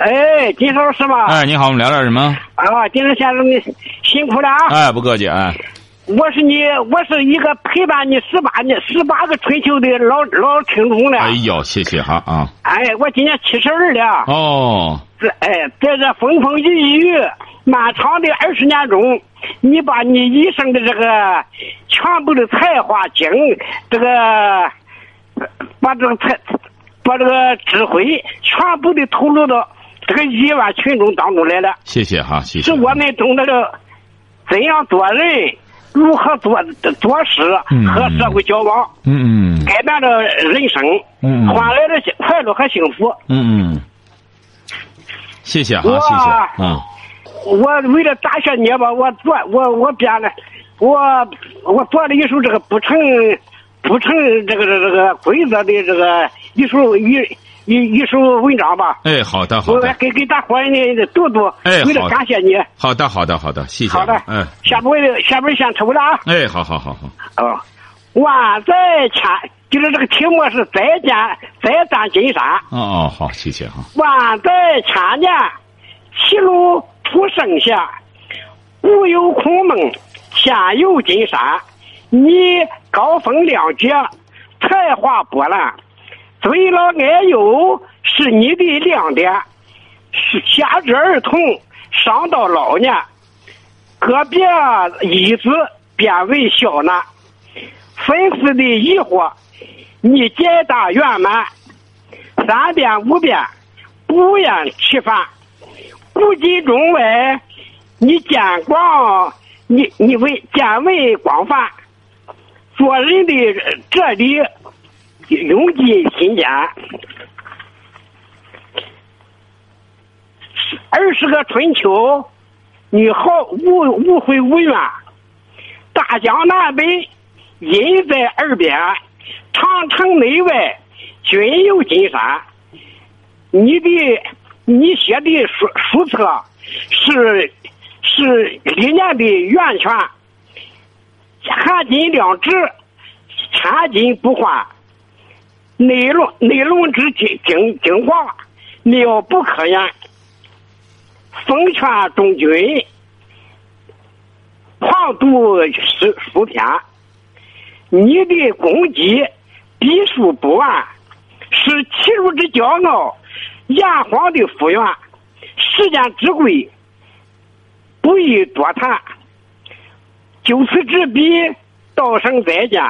哎，金老师吗？哎，你好，我们聊点什么？啊，金老先生，你辛苦了啊！哎，不客气，哎，我是你，我是一个陪伴你十八年、十八个春秋的老老听众了。哎呦，谢谢哈啊。哎，我今年七十二了。哦，这哎，在这风风雨雨、漫长的二十年中，你把你一生的这个全部的才华、精这个，呃把这个才，把这个智慧全部的投入到这个亿万群众当中来了。谢谢哈，谢谢。是我们懂得了怎样做人，如何做做事嗯和社会交往，嗯嗯改变了人生，嗯换来了幸快乐和幸福。嗯嗯，谢谢哈，谢谢，嗯。我为了答谢你吧，我做我我编了，我我做了一首这个不成不成这个这个这个规则的这个一首一一一首文章吧。哎，好的，好我的，给给大伙儿呢读读，哎为了感谢你。好的，好的，好的，谢谢。好的，嗯，下边下边先抽了啊。哎，好好好好，哦，万载千，就是这个题目是再见再战金山，哦哦，好，谢谢哈。万载千年，齐鲁出圣贤，古有孔孟，现有金山。你高风亮节，才华波澜，尊老爱幼是你的亮点，是下至儿童，上到老年，个别义子变为孝男。粉丝的疑惑，你解答圆满，三遍五遍，不厌其烦。古今中外，你见广，你你为见闻广泛，做人的哲理永记心间。二十个春秋，你好无无悔无怨，大江南北。音在耳边，长城内外均有金山。你的你写的书书册是是理念的源泉，含金量值，千金不换。内容内容之精精精华，妙不可言。奉劝众君，狂读诗书篇。你的功绩笔数不完，是齐鲁之骄傲，炎黄的福源。时间之贵，不宜多谈。就此执笔，道声再见。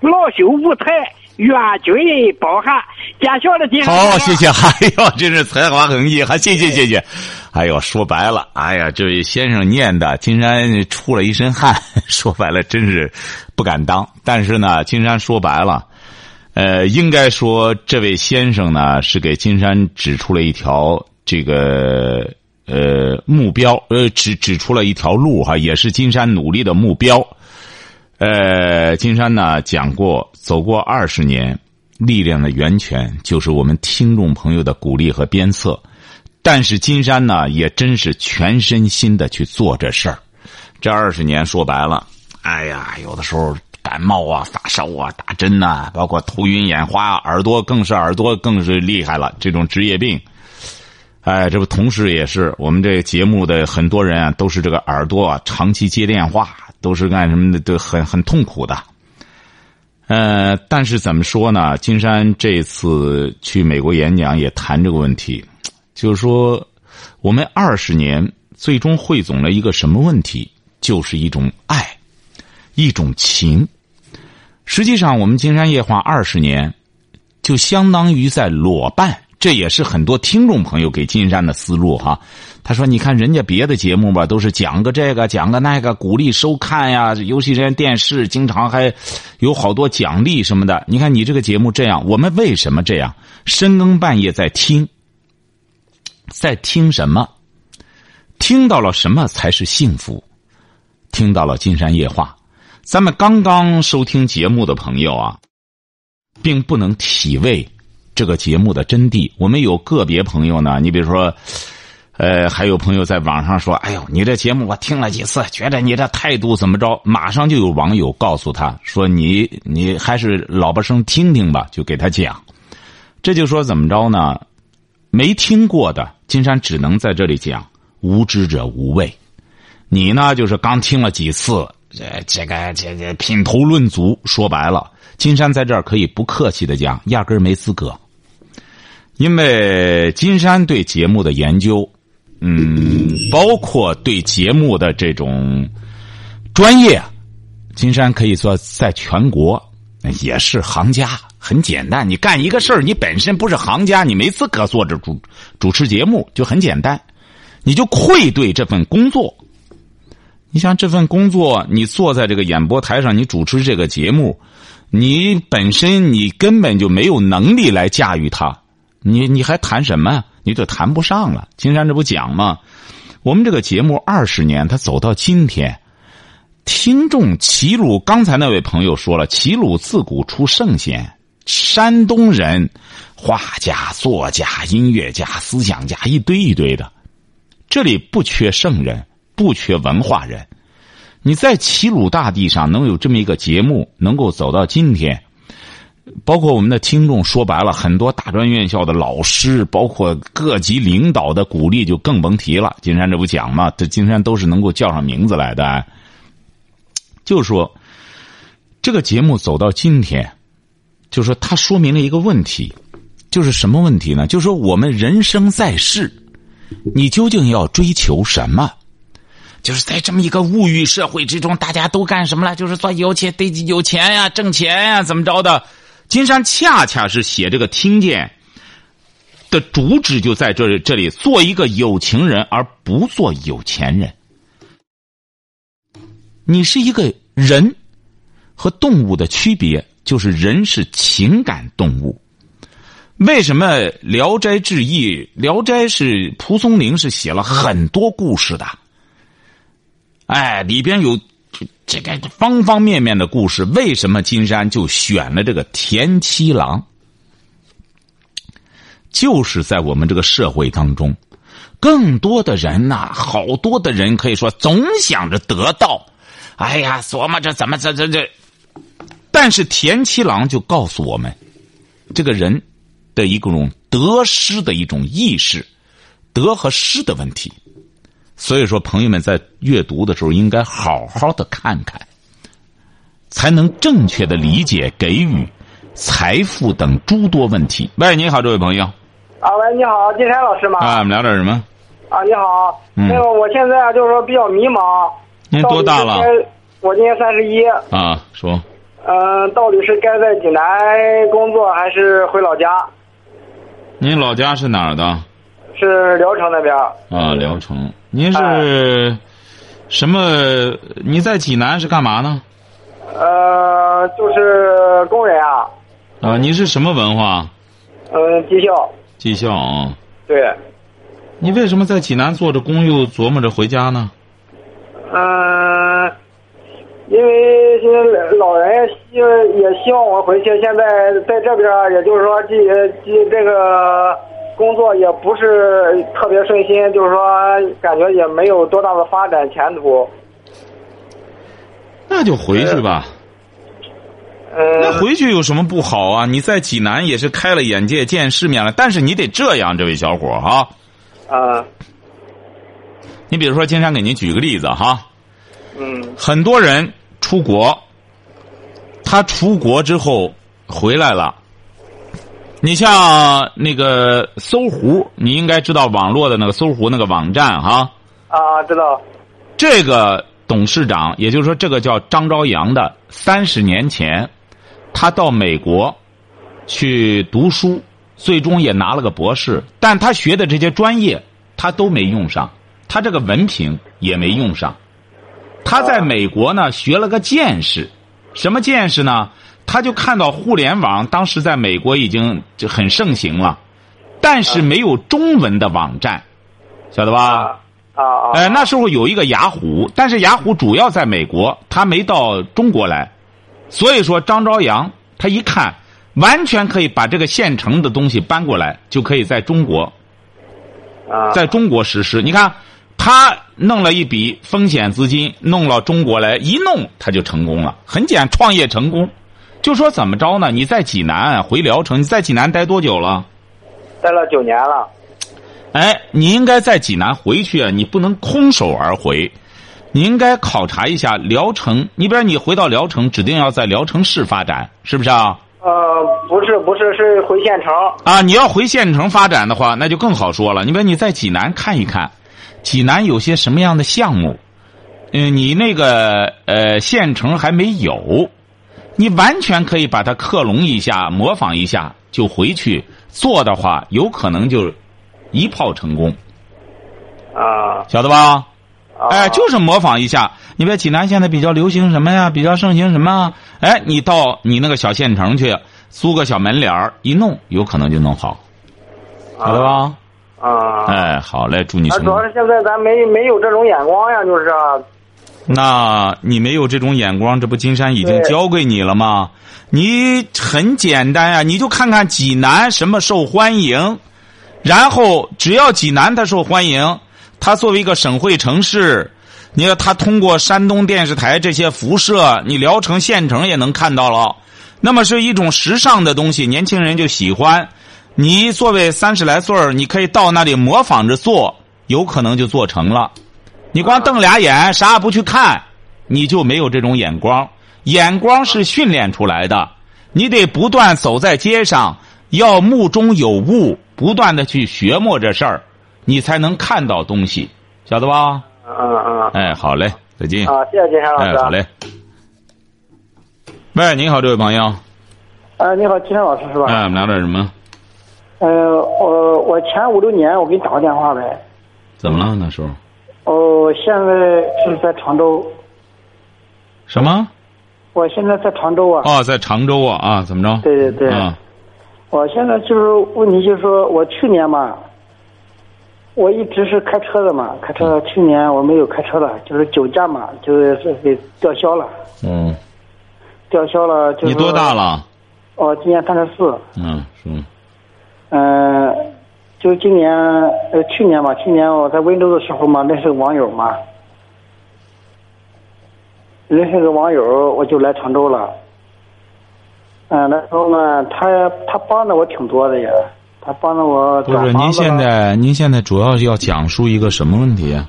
老朽无才，愿君包涵。见笑了，金好，谢谢。哎呦，真是才华横溢，还谢谢谢谢。哎呦，说白了，哎呀，这位先生念的，金山出了一身汗。说白了，真是不敢当。但是呢，金山说白了，呃，应该说这位先生呢，是给金山指出了一条这个呃目标，呃，指指出了一条路哈，也是金山努力的目标。呃，金山呢讲过，走过二十年，力量的源泉就是我们听众朋友的鼓励和鞭策。但是金山呢，也真是全身心的去做这事儿。这二十年说白了，哎呀，有的时候感冒啊、发烧啊、打针呐、包括头晕眼花，耳朵更是耳朵更是厉害了，这种职业病。哎，这不同时也是我们这个节目的很多人啊，都是这个耳朵啊长期接电话，都是干什么的，都很很痛苦的。呃，但是怎么说呢？金山这次去美国演讲也谈这个问题，就是说，我们二十年最终汇总了一个什么问题？就是一种爱，一种情。实际上，我们金山夜话二十年，就相当于在裸办。这也是很多听众朋友给金山的思路哈。他说：“你看人家别的节目吧，都是讲个这个，讲个那个，鼓励收看呀。尤其人家电视经常还有好多奖励什么的。你看你这个节目这样，我们为什么这样？深更半夜在听，在听什么？听到了什么才是幸福？听到了《金山夜话》。咱们刚刚收听节目的朋友啊，并不能体味这个节目的真谛。我们有个别朋友呢，你比如说，呃，还有朋友在网上说：“哎呦，你这节目我听了几次，觉得你这态度怎么着？”马上就有网友告诉他说：“你你还是老巴声听听吧。”就给他讲，这就说怎么着呢？没听过的，金山只能在这里讲：无知者无畏。你呢，就是刚听了几次，这这个这这品头论足。说白了，金山在这儿可以不客气的讲，压根儿没资格。因为金山对节目的研究，嗯，包括对节目的这种专业，金山可以说在全国也是行家。很简单，你干一个事儿，你本身不是行家，你没资格做这主主持节目，就很简单，你就愧对这份工作。你像这份工作，你坐在这个演播台上，你主持这个节目，你本身你根本就没有能力来驾驭它，你你还谈什么？你就谈不上了。金山这不讲吗？我们这个节目二十年，他走到今天，听众齐鲁，刚才那位朋友说了，齐鲁自古出圣贤。山东人，画家、作家、音乐家、思想家，一堆一堆的。这里不缺圣人，不缺文化人。你在齐鲁大地上能有这么一个节目，能够走到今天，包括我们的听众，说白了，很多大专院校的老师，包括各级领导的鼓励，就更甭提了。金山这不讲吗？这金山都是能够叫上名字来的。就是说这个节目走到今天。就是说它说明了一个问题，就是什么问题呢？就是说我们人生在世，你究竟要追求什么？就是在这么一个物欲社会之中，大家都干什么了？就是说有钱得有钱呀，挣钱呀，怎么着的？金山恰恰是写这个听见的主旨就在这这里，做一个有情人，而不做有钱人。你是一个人和动物的区别。就是人是情感动物，为什么《聊斋志异》《聊斋》是蒲松龄是写了很多故事的？哎，里边有这个方方面面的故事。为什么金山就选了这个田七郎？就是在我们这个社会当中，更多的人呐，好多的人可以说总想着得到，哎呀，琢磨着怎么这这这。但是田七郎就告诉我们，这个人的一种得失的一种意识，得和失的问题。所以说，朋友们在阅读的时候应该好好的看看，才能正确的理解给予财富等诸多问题。喂，你好，这位朋友。啊，喂，你好，金山老师吗？啊，我们聊点什么？啊，你好。那个，我现在就是说比较迷茫。您多大了？我今年三十一。啊，说。嗯，到底是该在济南工作还是回老家？您老家是哪儿的？是聊城那边。啊，聊城。您是什么？你在济南是干嘛呢？呃，就是工人啊。啊，你是什么文化？嗯，技校。技校啊。对。你为什么在济南做着工，又琢磨着回家呢？嗯。因为现在老人希也希望我回去，现在在这边，也就是说，这这这个工作也不是特别顺心，就是说，感觉也没有多大的发展前途。那就回去吧。嗯。那回去有什么不好啊？你在济南也是开了眼界，见世面了。但是你得这样，这位小伙啊。啊。你比如说，金山给您举个例子哈。嗯。很多人。出国，他出国之后回来了。你像那个搜狐，你应该知道网络的那个搜狐那个网站哈。啊，知道。这个董事长，也就是说，这个叫张朝阳的，三十年前，他到美国去读书，最终也拿了个博士，但他学的这些专业他都没用上，他这个文凭也没用上。他在美国呢，学了个见识，什么见识呢？他就看到互联网当时在美国已经就很盛行了，但是没有中文的网站，晓得吧？啊啊！呃，那时候有一个雅虎，但是雅虎主要在美国，他没到中国来，所以说张朝阳他一看，完全可以把这个现成的东西搬过来，就可以在中国，啊在中国实施。你看，他弄了一笔风险资金，弄到中国来，一弄他就成功了，很简，创业成功。就说怎么着呢？你在济南回聊城，你在济南待多久了？待了九年了。哎，你应该在济南回去啊，你不能空手而回，你应该考察一下聊城。你比如你回到聊城，指定要在聊城市发展，是不是啊？呃，不是不是，是回县城。啊，你要回县城发展的话，那就更好说了。你比如你在济南看一看，济南有些什么样的项目，嗯，你那个呃县城还没有，你完全可以把它克隆一下，模仿一下，就回去做的话，有可能就一炮成功，啊晓得吧？啊！哎，就是模仿一下。你别济南现在比较流行什么呀？比较盛行什么啊？哎，你到你那个小县城去租个小门脸儿一弄，有可能就弄好，晓得吧？啊。哎，好嘞，祝你啊，成功。主要是现在咱没没有这种眼光呀，就是啊那你没有这种眼光，这不金山已经对教给你了吗？你很简单呀、你就看看济南什么受欢迎，然后只要济南它受欢迎，它作为一个省会城市，你看它通过山东电视台这些辐射，你聊城县城也能看到了，那么是一种时尚的东西，年轻人就喜欢。你作为三十来岁儿，你可以到那里模仿着做，有可能就做成了。你光瞪俩眼，啥也不去看，你就没有这种眼光。眼光是训练出来的，你得不断走在街上，要目中有物，不断的去学摸这事儿，你才能看到东西，晓得吧？嗯嗯哎，好嘞，再见。啊，谢谢金山老哎，师。好嘞。喂，你好，这位朋友。呃，你好，金山老师是吧？哎，我们聊点什么？呃，我我前五六年我给你打过电话呗。怎么了？那时候哦，现在是在常州，什么？我现在在常州啊。哦，在常州啊啊，怎么着？对对对。啊，我现在就是问题，就是说我去年嘛，我一直是开车的嘛，开车。去年我没有开车了，就是酒驾嘛，就是给吊销了，嗯，吊销了。就是你多大？了？哦，今年三十四。嗯，是。嗯、就今年呃去年嘛，去年我在温州的时候嘛，认识个网友嘛，认识个网友，我就来常州了。嗯、那时候呢，他他帮了我挺多的呀，他帮了我不是，您现在您现在主要要讲述一个什么问题啊？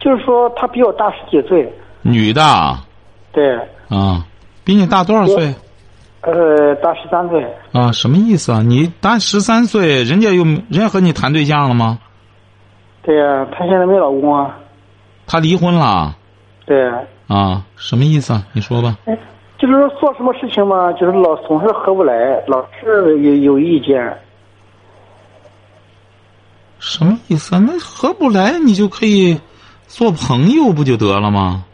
就是说他比我大十几岁，女的啊，对，啊比你大多少岁？呃，大十三岁，啊，什么意思啊？你大十三岁，人家又人家和你谈对象了吗？对呀，他现在没老公啊，他离婚了对，啊？什么意思啊？你说吧。哎，就是说做什么事情嘛，就是老总是合不来，老是有有意见。什么意思啊？那合不来，你就可以做朋友不就得了吗？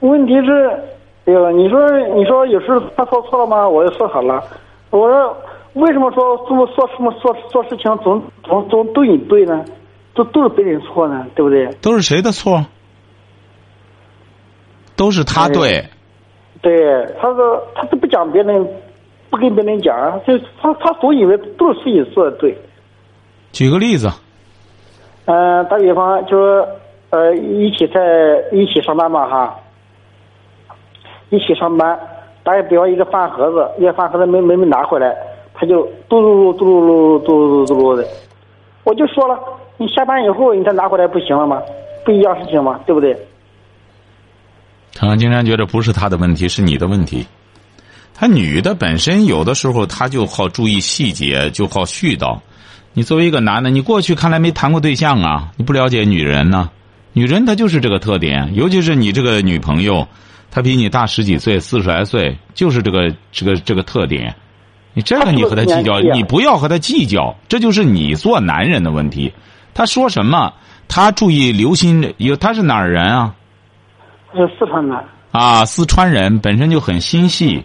问题是，哎呦，你说你说有时候他说错了吗？我就说好了。我说为什么说做做什么做做事情总总总对你对呢？都都是别人错呢，对不对？都是谁的错？都是他对。对，他说他都不讲别人，不跟别人讲，就他他总以为都是自己做的对。举个例子，嗯、打比方就是呃，一起在一起上班嘛哈，一起上班，大家比方一个饭盒子，一个饭盒子没没没拿回来，他就嘟噜噜嘟噜噜嘟噜噜嘟噜的，我就说了，你下班以后你再拿回来不行了吗？不一样事情吗？对不对？常常经常觉得不是他的问题，是你的问题。他女的本身有的时候她就好注意细节，就好絮叨。你作为一个男的，你过去看来没谈过对象啊，你不了解女人呢。女人她就是这个特点，尤其是你这个女朋友，她比你大十几岁，四十来岁，就是这个这个这个特点。你这个你和他计较，你不要和他计较，这就是你做男人的问题。他说什么，他注意留心。有他是哪儿人啊？他是四川的，啊，四川人本身就很心细，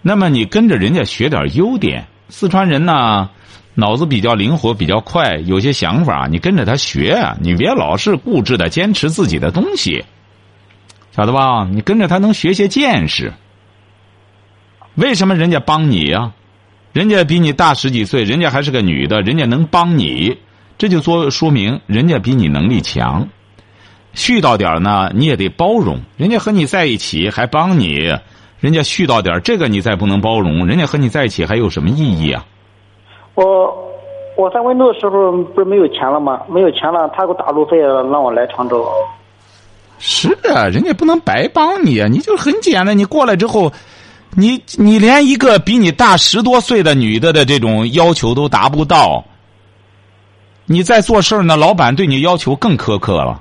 那么你跟着人家学点优点，四川人呢，脑子比较灵活，比较快，有些想法，你跟着他学，你别老是固执的坚持自己的东西，晓得吧？你跟着他能学些见识。为什么人家帮你呀？人家比你大十几岁，人家还是个女的，人家能帮你，这就说说明人家比你能力强。絮叨点呢，你也得包容。人家和你在一起还帮你，人家絮叨点这个你再不能包容，人家和你在一起还有什么意义啊？我我在温州的时候不是没有钱了吗？没有钱了，他给我打路费让我来常州。是啊，人家不能白帮你啊！你就很简单，你过来之后，你你连一个比你大十多岁的女的的这种要求都达不到，你在做事呢，老板对你要求更苛刻了。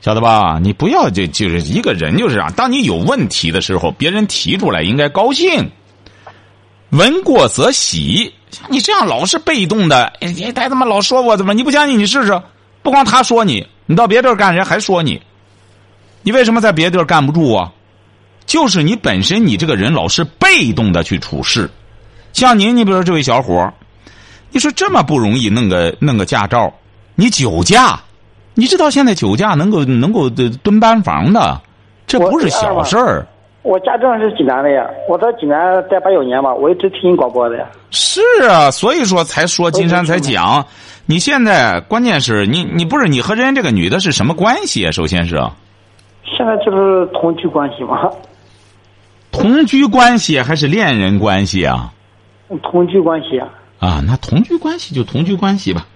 晓得吧？你不要就就是一个人就是这样。当你有问题的时候，别人提出来应该高兴，闻过则喜。你这样老是被动的，哎，他他妈老说我怎么？你不相信你试试。不光他说你，你到别地儿干，人还说你。你为什么在别地儿干不住啊？就是你本身你这个人老是被动的去处事。像您，你比如说这位小伙你说这么不容易弄个弄个驾照，你酒驾。你知道现在酒驾能够能够蹲班房的，这不是小事儿。我家证是济南的呀，我在济南待八九年吧，我一直听广播的呀。是啊，所以说才说金山才讲，你现在关键是你你不是你和人家这个女的是什么关系啊？首先是，现在就是同居关系嘛。同居关系还是恋人关系啊？同居关系啊。啊，那同居关系就同居关系吧。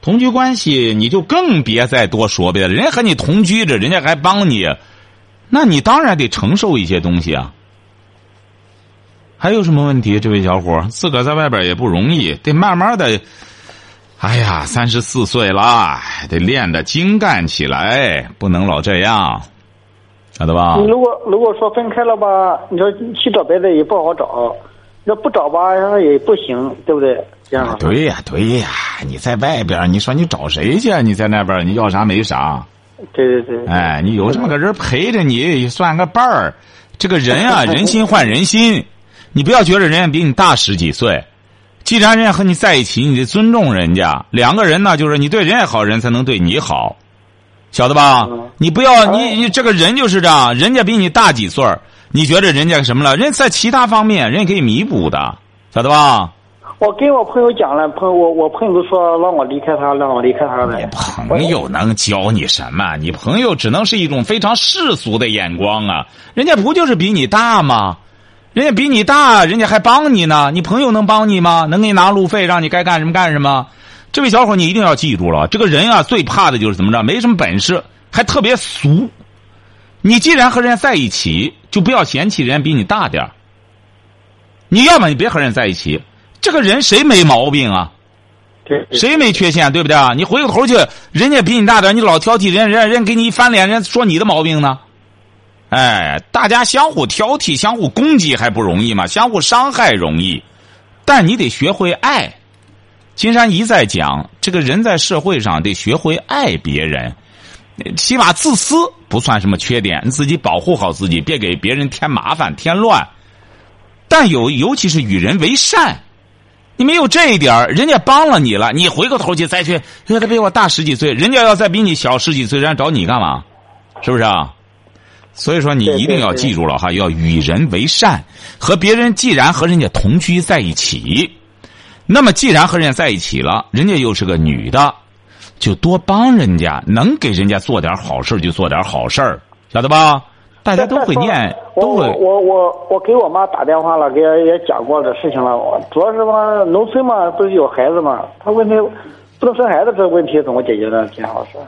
同居关系，你就更别再多说别的。人家和你同居着，人家还帮你，那你当然得承受一些东西啊。还有什么问题？这位小伙自个儿在外边也不容易，得慢慢的。哎呀，三十四岁了，得练的精干起来，不能老这样，晓得吧？你如果如果说分开了吧，你说去找别的也不好找，那不找吧也不行，对不对？这样。对呀，对呀。你在外边，你说你找谁去？你在那边，你要啥没啥。对对对。哎，你有这么个人陪着你，算个伴儿。这个人啊，人心换人心。你不要觉得人家比你大十几岁，既然人家和你在一起，你得尊重人家。两个人呢，就是你对人家好人才能对你好，晓得吧？你不要你你这个人就是这样，人家比你大几岁你觉得人家什么了？人家在其他方面，人家可以弥补的，晓得吧？我跟我朋友讲了，朋友我我朋友都说让我离开他，让我离开他的。你朋友能教你什么？你朋友只能是一种非常世俗的眼光啊！人家不就是比你大吗？人家比你大，人家还帮你呢。你朋友能帮你吗？能给你拿路费，让你该干什么干什么？这位小伙，你一定要记住了，这个人啊，最怕的就是怎么着？没什么本事，还特别俗。你既然和人家在一起，就不要嫌弃人家比你大点你要么你别和人家在一起。这个人谁没毛病啊？对，谁没缺陷？对不对啊？你回过头去，人家比你大点，你老挑剔人家，人家人给你一翻脸，人家说你的毛病呢？哎，大家相互挑剔、相互攻击还不容易吗？相互伤害容易，但你得学会爱。金山一再讲，这个人在社会上得学会爱别人，起码自私不算什么缺点，你自己保护好自己，别给别人添麻烦、添乱。但有，尤其是与人为善。你没有这一点人家帮了你了，你回过头去再去，他比我大十几岁，人家要再比你小十几岁，人家找你干嘛？是不是啊？所以说你一定要记住了哈，要与人为善，和别人既然和人家同居在一起，那么既然和人家在一起了，人家又是个女的，就多帮人家，能给人家做点好事就做点好事晓得吧？大家都会念，都会。我我我给我妈打电话了，给也讲过这事情了。我主要是嘛，农村嘛，不是有孩子嘛？他问题不能生孩子，这个问题怎么解决呢？金老师，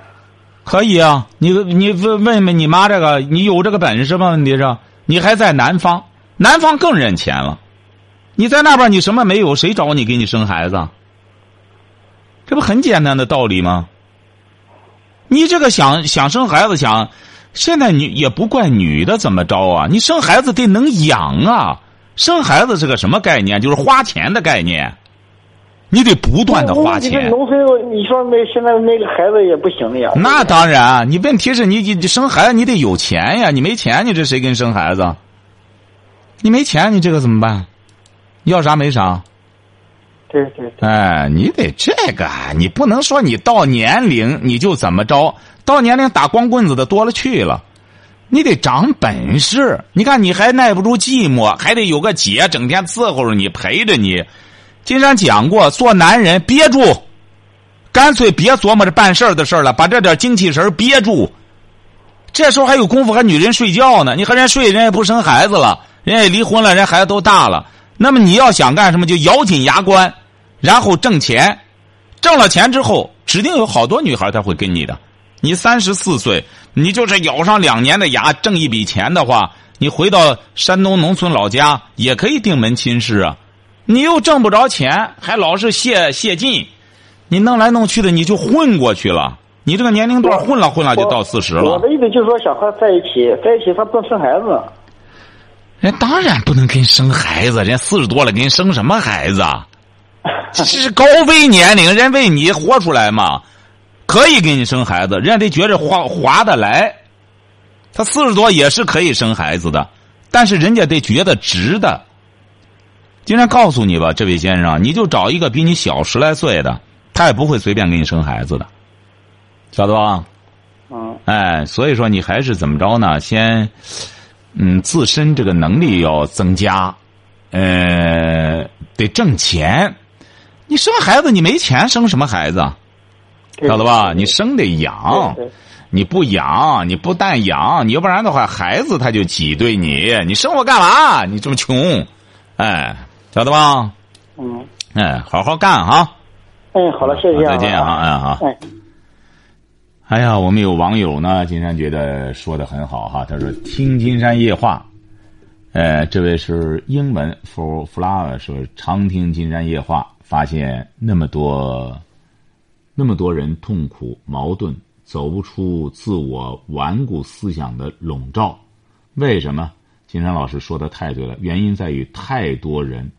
可以啊，你你问问问你妈这个，你有这个本事吗？问题是，你还在南方，南方更认钱了。你在那边，你什么没有？谁找你给你生孩子？这不很简单的道理吗？你这个想想生孩子想。现在女也不怪女的怎么着啊？你生孩子得能养啊！生孩子是个什么概念？就是花钱的概念。你得不断的花钱。农村，你说那现在那个孩子也不行了呀。那当然，你问题是你你生孩子你得有钱呀！你没钱，你这谁给你生孩子？你没钱，你这个怎么办？要啥没啥。对对对，哎，你得这个，你不能说你到年龄你就怎么着，到年龄打光棍子的多了去了，你得长本事。你看你还耐不住寂寞，还得有个姐整天伺候着你，陪着你。金山讲过，做男人憋住，干脆别琢磨着办事儿的事儿了，把这点精气神憋住。这时候还有功夫和女人睡觉呢，你和人睡，人也不生孩子了，人也离婚了，人孩子都大了。那么你要想干什么，就咬紧牙关，然后挣钱，挣了钱之后，指定有好多女孩她会跟你的。你三十四岁，你就是咬上两年的牙挣一笔钱的话，你回到山东农村老家也可以定门亲事啊。你又挣不着钱，还老是泄泄劲，你弄来弄去的，你就混过去了。你这个年龄段混了混了就到四十了。我的意思就是说，想和在一起，在一起他不能生孩子。人当然不能跟生孩子，人四十多了，给你生什么孩子？啊？这是高危年龄，人为你活出来嘛，可以给你生孩子，人家得觉着划划得来。他四十多也是可以生孩子的，但是人家得觉得值的。今天告诉你吧，这位先生，你就找一个比你小十来岁的，他也不会随便给你生孩子的，晓得吧？嗯。哎，所以说你还是怎么着呢？先。嗯，自身这个能力要增加，呃，得挣钱。你生孩子，你没钱生什么孩子？晓得吧？你生得养，你不养，你不但养，你要不然的话，孩子他就挤兑你。你生我干嘛？你这么穷，哎，晓得吧？嗯。哎，好好干哈。哎，好了，谢谢。再见啊，哎好。哎。哎呀，我们有网友呢，金山觉得说的很好哈。他说：“听金山夜话，呃，这位是英文 for flower 说常听金山夜话，发现那么多那么多人痛苦矛盾，走不出自我顽固思想的笼罩。为什么？金山老师说的太对了，原因在于太多人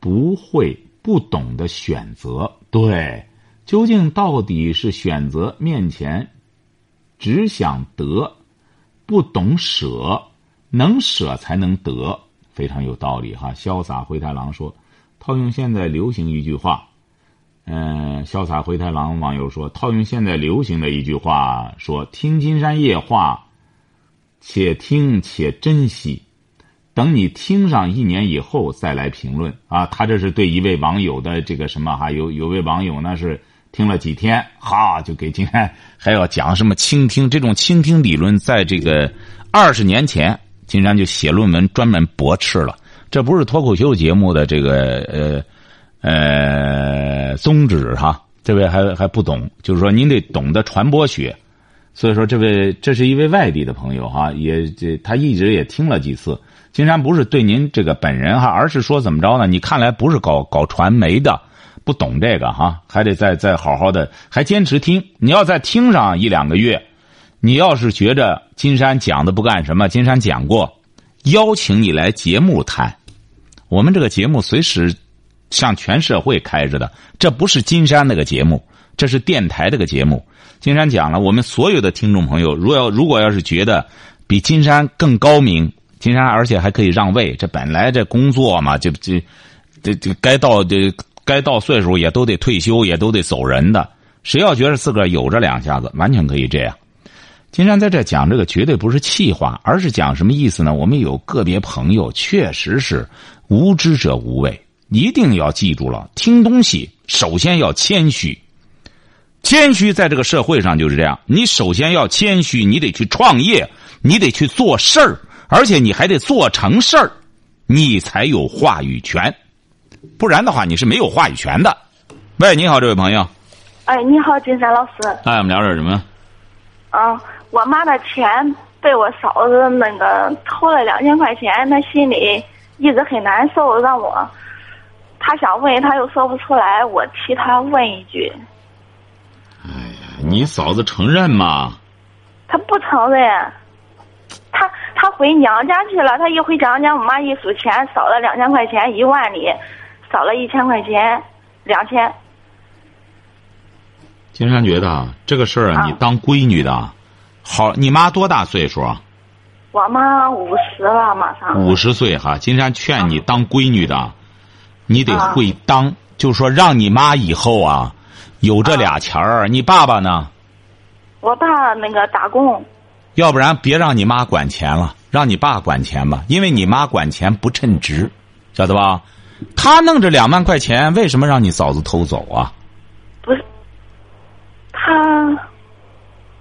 不会不懂得选择。对。”究竟到底是选择面前，只想得，不懂舍，能舍才能得，非常有道理哈。潇洒灰太狼说，套用现在流行一句话，嗯，潇洒灰太狼网友说，套用现在流行的一句话说，听金山夜话，且听且珍惜，等你听上一年以后再来评论啊。他这是对一位网友的这个什么哈？有有位网友呢是。听了几天，哈，就给今天还要讲什么倾听？这种倾听理论，在这个二十年前，金山就写论文专门驳斥了。这不是脱口秀节目的这个呃呃宗旨哈。这位还还不懂，就是说您得懂得传播学。所以说，这位这是一位外地的朋友哈，也这他一直也听了几次。金山不是对您这个本人哈，而是说怎么着呢？你看来不是搞搞传媒的。不懂这个哈，还得再再好好的，还坚持听。你要再听上一两个月，你要是觉着金山讲的不干什么，金山讲过，邀请你来节目谈。我们这个节目随时向全社会开着的，这不是金山那个节目，这是电台这个节目。金山讲了，我们所有的听众朋友，如要如果要是觉得比金山更高明，金山而且还可以让位，这本来这工作嘛，就这这这该到这。该到岁数也都得退休，也都得走人的。谁要觉得自个儿有这两下子，完全可以这样。金山在这讲这个绝对不是气话，而是讲什么意思呢？我们有个别朋友确实是无知者无畏，一定要记住了。听东西首先要谦虚，谦虚在这个社会上就是这样。你首先要谦虚，你得去创业，你得去做事儿，而且你还得做成事儿，你才有话语权。不然的话，你是没有话语权的。喂，你好，这位朋友。哎，你好，金山老师。哎，我们聊点什么？啊，我妈的钱被我嫂子那个偷了两千块钱，她心里一直很难受，让我，她想问，她又说不出来，我替她问一句。你嫂子承认吗？她不承认。她她回娘家去了，她一回娘家，我妈一数钱，少了两千块钱，一万里。少了一千块钱，两千。金山觉得这个事儿啊，你当闺女的，好，你妈多大岁数啊？我妈五十了，马上。五十岁哈，金山劝你当闺女的，你得会当，就说让你妈以后啊，有这俩钱儿。你爸爸呢？我爸那个打工，要不然别让你妈管钱了，让你爸管钱吧，因为你妈管钱不称职，晓得吧？他弄这两万块钱，为什么让你嫂子偷走啊？不是他，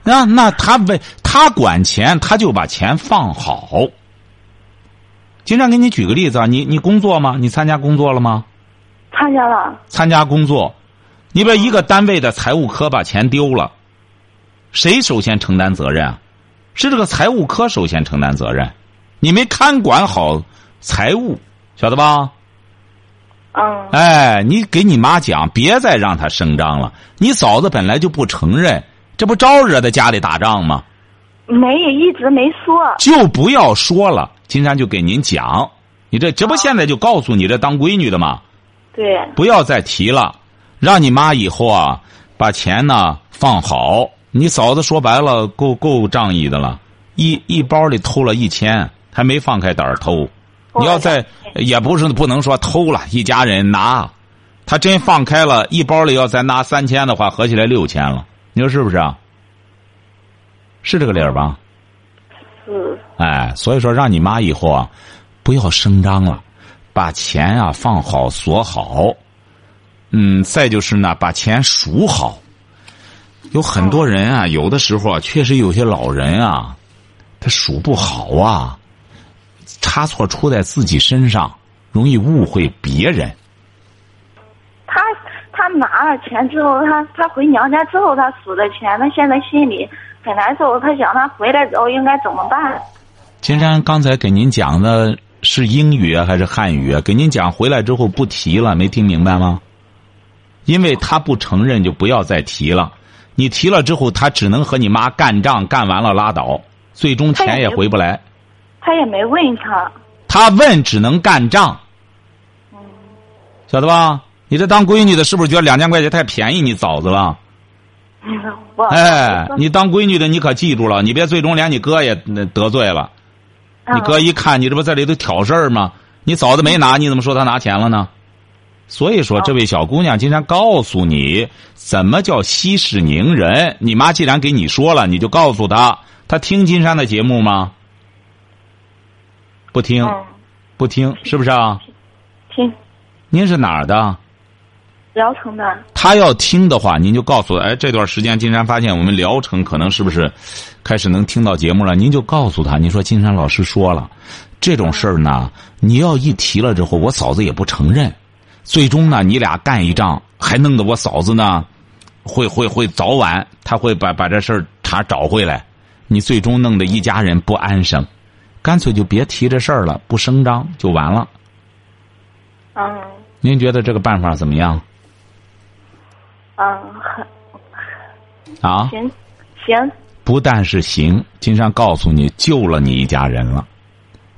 那那他为他管钱，他就把钱放好。经常给你举个例子啊，你你工作吗？你参加工作了吗？参加了，参加工作，你把一个单位的财务科把钱丢了，谁首先承担责任啊？是这个财务科首先承担责任，你没看管好财务，晓得吧？嗯，哎，你给你妈讲，别再让她声张了。你嫂子本来就不承认，这不招惹在家里打仗吗？没一直没说，就不要说了。金山就给您讲，你这这不现在就告诉你这当闺女的吗？对，不要再提了，让你妈以后啊把钱呢放好。你嫂子说白了够够仗义的了，一一包里偷了一千，还没放开胆儿偷。你要再也不是不能说偷了，一家人拿，他真放开了，一包里要再拿三千的话，合起来六千了。你说是不是啊？是这个理儿吧？嗯，哎，所以说让你妈以后啊，不要声张了，把钱啊放好锁好。嗯，再就是呢，把钱数好。有很多人啊，有的时候啊，确实有些老人啊，他数不好啊，差错出在自己身上，容易误会别人。他他拿了钱之后，他他回娘家之后，他数的钱，他现在心里很难受。他想他回来之后应该怎么办？金山刚才给您讲的是英语啊，还是汉语啊？给您讲回来之后不提了，没听明白吗？因为他不承认，就不要再提了。你提了之后，他只能和你妈干仗，干完了拉倒，最终钱也回不来。他也没问他，他问只能干仗，晓得吧？你这当闺女的，是不是觉得两千块钱太便宜你嫂子了？哎，你当闺女的，你可记住了，你别最终连你哥也得罪了。你哥一看你这不在里头挑事儿吗？你嫂子没拿，你怎么说他拿钱了呢？所以说，这位小姑娘，今天告诉你怎么叫息事宁人。你妈既然给你说了，你就告诉她。她听金山的节目吗？不听，嗯，不听，是不是啊？听您是哪儿的？聊城的，她要听的话，您就告诉她，哎，这段时间金山发现我们聊城可能是不是开始能听到节目了？您就告诉他，你说金山老师说了，这种事儿呢，你要一提了之后，我嫂子也不承认，最终呢，你俩干一仗，还弄得我嫂子呢，会会会早晚他会把把这事儿茬找回来，你最终弄得一家人不安生，干脆就别提这事儿了，不声张就完了。嗯您觉得这个办法怎么样嗯，很啊？行行，不但是行，金山告诉你，救了你一家人了。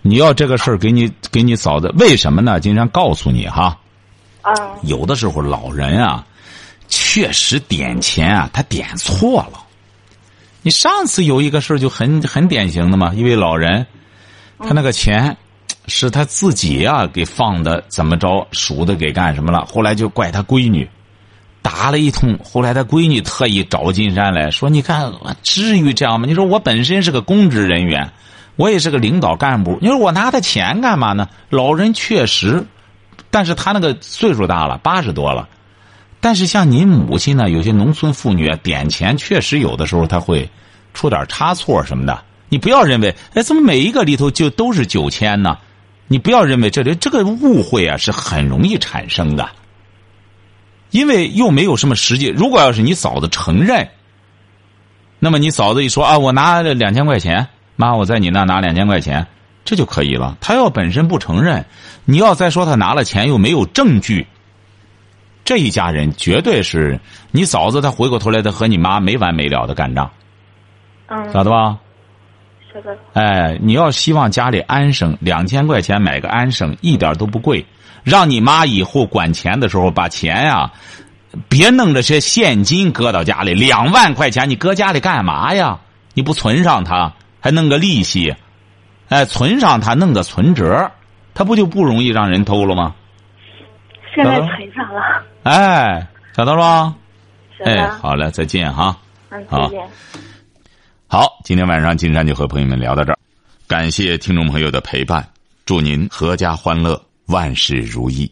你要这个事儿给你给你嫂子，为什么呢？金山告诉你哈，有的时候老人啊，确实点钱啊，他点错了。你上次有一个事儿就很很典型的嘛，一位老人，他那个钱是他自己呀、给放的，怎么着数的给干什么了？后来就怪他闺女，打了一通。后来他闺女特意找金山来说：“你看，至于这样吗？你说我本身是个公职人员，我也是个领导干部，你说我拿他钱干嘛呢？”老人确实，但是他那个岁数大了，八十多了。但是像您母亲呢，有些农村妇女啊，点钱确实有的时候他会出点差错什么的。你不要认为，哎，怎么每一个里头就都是九千呢？你不要认为这里这个误会啊是很容易产生的，因为又没有什么实际。如果要是你嫂子承认，那么你嫂子一说啊，我拿两千块钱，妈，我在你那拿两千块钱，这就可以了。他要本身不承认，你要再说他拿了钱又没有证据，这一家人绝对是你嫂子，她回过头来，她和你妈没完没了的干仗，嗯，晓得吧？是的，哎，你要希望家里安生，两千块钱买个安生一点都不贵。让你妈以后管钱的时候，把钱呀、别弄这些现金搁到家里。两万块钱你搁家里干嘛呀？你不存上它，还弄个利息，哎，存上它，弄个存折，它不就不容易让人偷了吗？现在找到了腿上了。哎，找到了吗？哎，好嘞，再见哈。嗯，好再见。好，今天晚上金山就和朋友们聊到这儿，感谢听众朋友的陪伴，祝您阖家欢乐，万事如意。